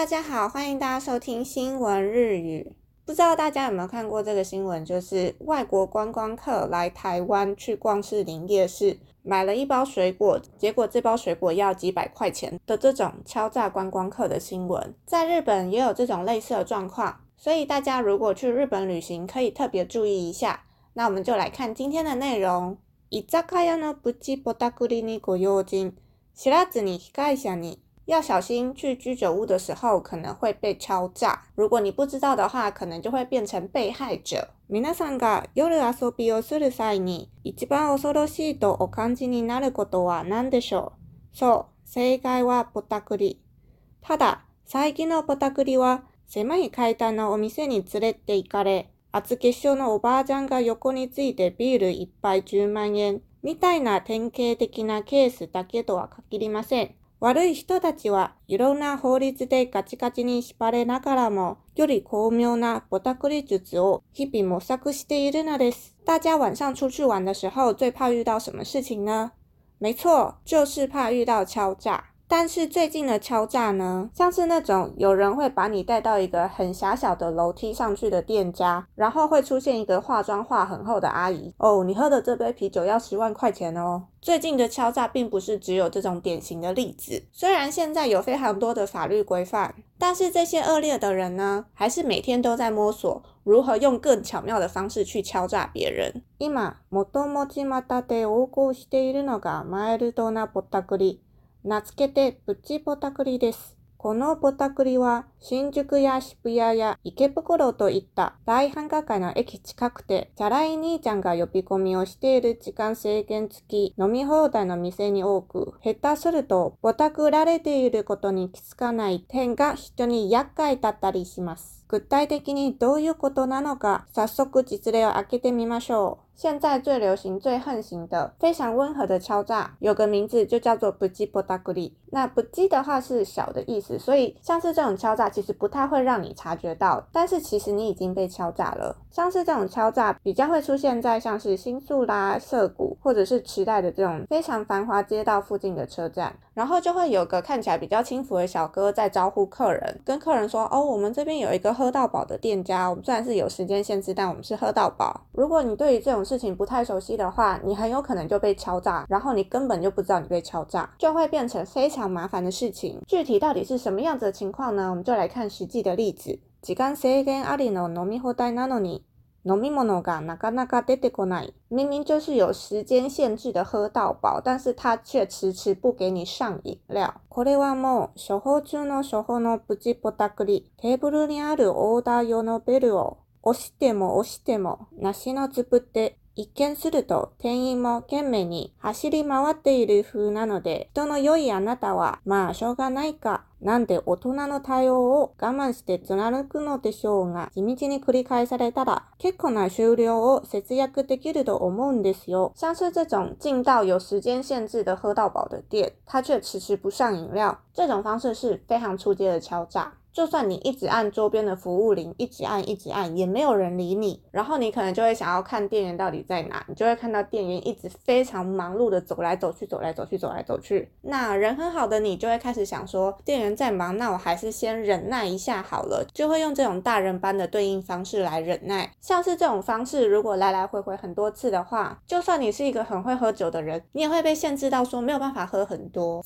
大家好，欢迎大家收听新闻日语。不知道大家有没有看过这个新闻，就是外国观光客来台湾去逛士林夜市买了一包水果，结果这包水果要几百块钱的这种敲诈观光客的新闻，在日本也有这种类似的状况。所以大家如果去日本旅行，可以特别注意一下。那我们就来看今天的内容。伊ザカのブチポタクリにご用人、知らずに被害者に。要小心去居酒屋的时候可能会被敲诈。如果你不知道的话，可能就会变成被害者。皆さんが夜遊びをする際に一番恐ろしいとお感じになることは何でしょうそう、正解はぼったくり。ただ、最近のぼったくりは狭い階段のお店に連れて行かれ、厚化粧のおばあちゃんが横についてビール一杯10万円みたいな典型的なケースだけとは限りません。悪い人たちはいろんな法律でガチガチに縛られながらも、より巧妙なぼたくり術を日々模索しているのです。大家晚上出去玩的时候最怕遇到什么事情呢？没错，就是怕遇到敲诈。但是最近的敲诈呢，像是那种有人会把你带到一个很狭小的楼梯上去的店家，然后会出现一个化妆化很厚的阿姨哦，你喝的这杯啤酒要十万块钱哦。最近的敲诈并不是只有这种典型的例子，虽然现在有非常多的法律规范，但是这些恶劣的人呢，还是每天都在摸索如何用更巧妙的方式去敲诈别人。名付けてプチポタクリです。このポタクリは新宿や渋谷や池袋といった大繁華街の駅近くて、チャラい兄ちゃんが呼び込みをしている時間制限付き飲み放題の店に多く、下手するとポタクられていることに気づかない点が非常に厄介だったりします。具体的，其实到底是什么？我们马上来看一下。现在最流行、最横行的非常温和的敲诈，有个名字就叫做不计不打鼓励。那不计的话是小的意思，所以像是这种敲诈，其实不太会让你察觉到，但是其实你已经被敲诈了。像是这种敲诈，比较会出现在像是新宿啦、涩谷或者是池袋的这种非常繁华街道附近的车站。然后就会有个看起来比较轻浮的小哥在招呼客人，跟客人说：“哦，我们这边有一个喝到饱的店家，我们虽然是有时间限制，但我们是喝到饱。如果你对于这种事情不太熟悉的话，你很有可能就被敲诈，然后你根本就不知道你被敲诈，就会变成非常麻烦的事情。具体到底是什么样子的情况呢？我们就来看实际的例子。”飲み物がなかなか出てこない。明明就是有时间限制で喝到饱，但是他却迟迟不给你上飲料。これはもう処方中の処方のプチポタクリ。テーブルにあるオーダー用のベルを押しても押しても梨のつぶって一見すると店員も懸命に走り回っている風なので、人の良いあなたは、まあしょうがないかなんで大人の対応を我慢して貫くのでしょうが、地道に繰り返されたら、結構な終了を節約できると思うんですよ。像是这种近到有时间限制的喝到饱的店，他却迟迟不上饮料，这种方式是非常初街的敲诈。就算你一直按周边的服务铃，一直按，一直按，也没有人理你。然后你可能就会想要看店员到底在哪，你就会看到店员一直非常忙碌的走来走去，走来走去，走来走去。那人很好的你就会开始想说，店员在忙，那我还是先忍耐一下好了，就会用这种大人般的对应方式来忍耐。像是这种方式，如果来来回回很多次的话，就算你是一个很会喝酒的人，你也会被限制到说没有办法喝很多。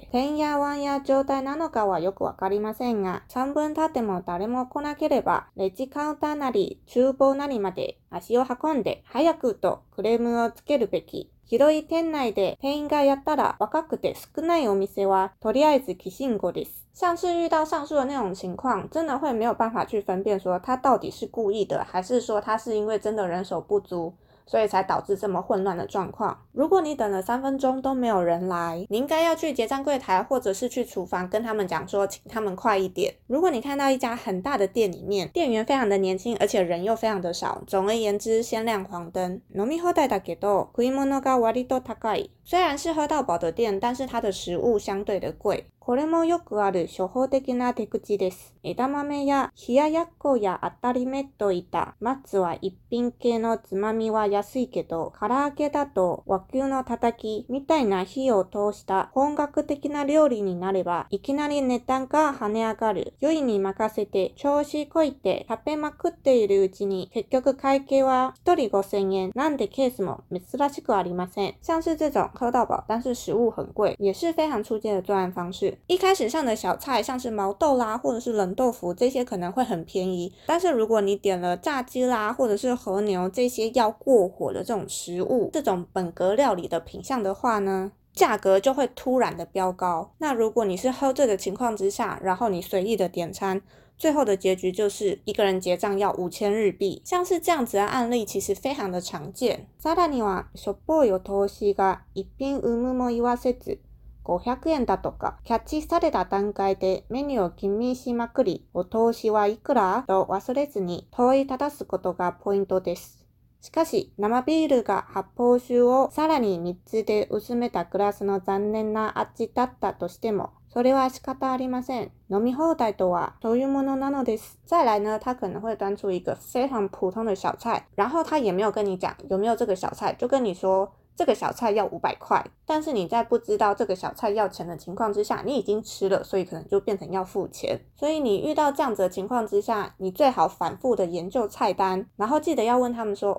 てんやわんや状態なのかはよくわかりませんが、3分経っても誰も来なければ、レジカウンターなり、厨房なりまで足を運んで、早くとクレームをつけるべき。広い店内で店員がやったら若くて少ないお店は、とりあえず寄信後です。上次遇到上述的那种情况，真的会没有办法去分辨说他到底是故意的，还是说他是因为真的人手不足。所以才导致这么混乱的状况。如果你等了三分钟都没有人来，你应该要去结账柜台，或者是去厨房跟他们讲说，请他们快一点。如果你看到一家很大的店里面，店员非常的年轻，而且人又非常的少，总而言之，先亮黄灯。濃密貨代打給道，食物が割と高い。虽然是喝到饱的店，但是它的食物相对的贵。これもよくある処方的な手口です。枝豆や冷ややっこや当たりめといた松は一品系のつまみは安いけど、唐揚げだと和牛のたたきみたいな火を通した本格的な料理になれば、いきなり値段が跳ね上がる。酔いに任せて調子こいて食べまくっているうちに、結局会計は一人五千円。なんでケースも珍しくありません。像是这种喝到饱，但是食物很贵，也是非常出街的作案方式。一开始上的小菜，像是毛豆啦，或者是冷豆腐，这些可能会很便宜。但是如果你点了炸鸡啦，或者是和牛这些要过火的这种食物，这种本格料理的品相的话呢？价格就会突然的飙高。那如果你是喝醉的情况之下，然后你随意的点餐，最后的结局就是一个人结账要五千日币。像是这样子的案例，其实非常的常见。にはショップを投資が一品うめも言わせず、五百円だとかキャッチされた段階でメニューをきみしまくり、お通しはいくらと忘れずに問い立すことがポイントです。しかし、生ビールが発泡酒をさらに3つで薄めたグラスの残念な味だったとしても、それは仕方ありません。飲み放題とはそういうものなのです。再来呢，他可能会端出一个非常普通的小菜，然后他也没有跟你讲有没有这个小菜，就跟你说这个小菜要五百块，但是你在不知道这个小菜要钱的情况之下，你已经吃了，所以可能就变成要付钱。所以你遇到这样子的情况之下，你最好反复的研究菜单，然后记得要问他们说，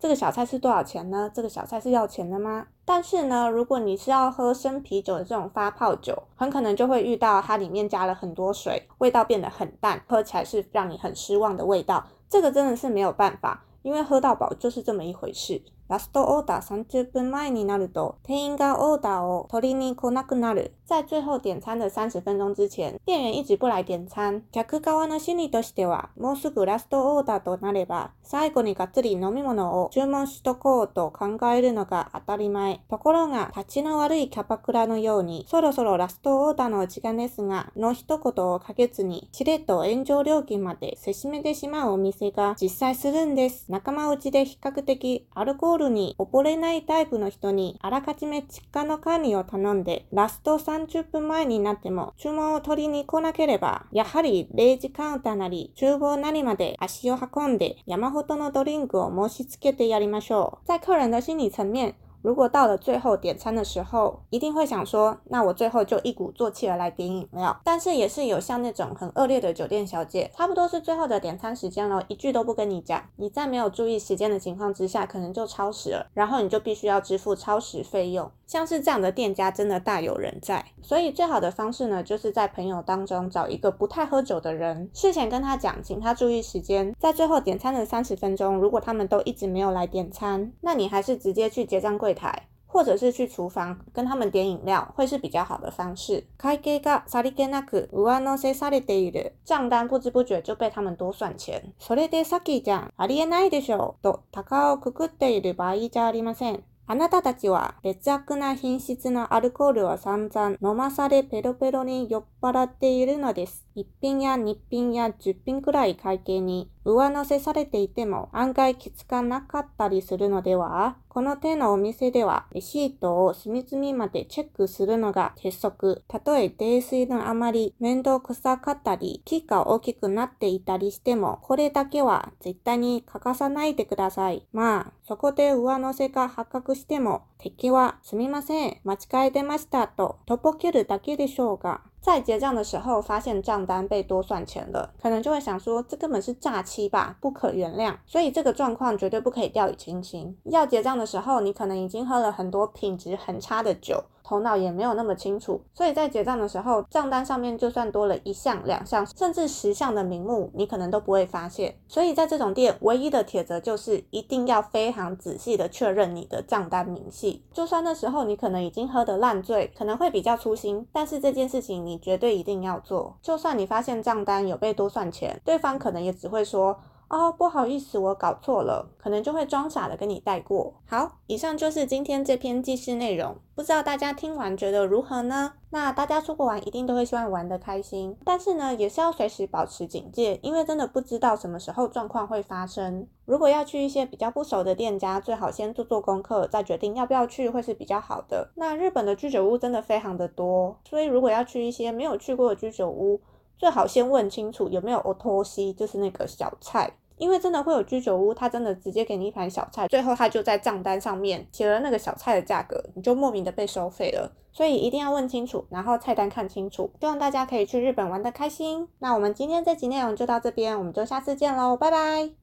这个小菜是多少钱呢？这个小菜是要钱的吗？但是呢，如果你是要喝生啤酒的这种发泡酒，很可能就会遇到它里面加了很多水，味道变得很淡，喝起来是让你很失望的味道。这个真的是没有办法，因为喝到饱就是这么一回事。ラストオーダー30分前になると、店員がオーダーを取りに来なくなる。在最後点餐的30分钟之前、店員一直不来点餐。客側の心理としては、もうすぐラストオーダーとなれば、最後にがっつり飲み物を注文しとこうと考えるのが当たり前。ところが、立ちの悪いキャパクラのように、そろそろラストオーダーの時間ですが、の一言をかけずに、チレっと炎上料金までせしめてしまうお店が実際するんです。仲間内で比較的アルコールに溺れないタイプの人にあらかじめ実家の管理を頼んで、ラスト30分前になっても注文を取りに来なければ、やはり0時カウンターなり厨房なりまで足を運んで山ほどのドリンクを申し付けてやりましょう。在客人的心理层面，如果到了最后点餐的时候，一定会想说，那我最后就一鼓作气而来点饮料。但是也是有像那种很恶劣的酒店小姐，差不多是最后的点餐时间了，一句都不跟你讲。你在没有注意时间的情况之下，可能就超时了，然后你就必须要支付超时费用。像是这样的店家真的大有人在，所以最好的方式呢，就是在朋友当中找一个不太喝酒的人，事前跟他讲请他注意时间，在最后点餐的三十分钟，如果他们都一直没有来点餐，那你还是直接去结账柜。台。或者是去厨房跟他们点饮料，会是比较好的方式。会計がさりげなく上乗せされている账单不知不觉就被他们多算钱。それでさっきじゃん、ありえないでしょうと高をくくっている場合じゃありません。あなたたちは劣悪な品質のアルコールを散々飲まされペロペロに酔っ払っているのです。1品や2品や10品くらい会計に上乗せされていても案外気つかなかったりするのではこの手のお店ではレシートを隅々までチェックするのが鉄則。たとえ泥酔のあまり面倒くさかったり、木が大きくなっていたりしても、これだけは絶対に欠かさないでください。まあ、そこで上乗せが発覚しても、敵はすみません、間違えてましたと、とぼけるだけでしょうが、在结账的时候，发现账单被多算钱了，可能就会想说，这根本是诈欺吧，不可原谅。所以这个状况绝对不可以掉以轻心。要结账的时候，你可能已经喝了很多品质很差的酒。头脑也没有那么清楚，所以在结账的时候，账单上面就算多了一项、两项，甚至十项的名目，你可能都不会发现。所以在这种店，唯一的铁则就是一定要非常仔细的确认你的账单明细。就算那时候你可能已经喝得烂醉，可能会比较粗心，但是这件事情你绝对一定要做。就算你发现账单有被多算钱，对方可能也只会说。哦，不好意思，我搞错了，可能就会装傻的跟你带过。好，以上就是今天这篇记事内容，不知道大家听完觉得如何呢？那大家出国玩一定都会希望玩得开心，但是呢，也是要随时保持警戒，因为真的不知道什么时候状况会发生。如果要去一些比较不熟的店家，最好先做做功课，再决定要不要去，会是比较好的。那日本的居酒屋真的非常的多，所以如果要去一些没有去过的居酒屋，最好先问清楚有没有 o t o s i 就是那个小菜。因为真的会有居酒屋，他真的直接给你一盘小菜，最后他就在账单上面写了那个小菜的价格，你就莫名的被收费了。所以一定要问清楚，然后菜单看清楚。希望大家可以去日本玩的开心。那我们今天这集内容就到这边，我们就下次见喽，拜拜。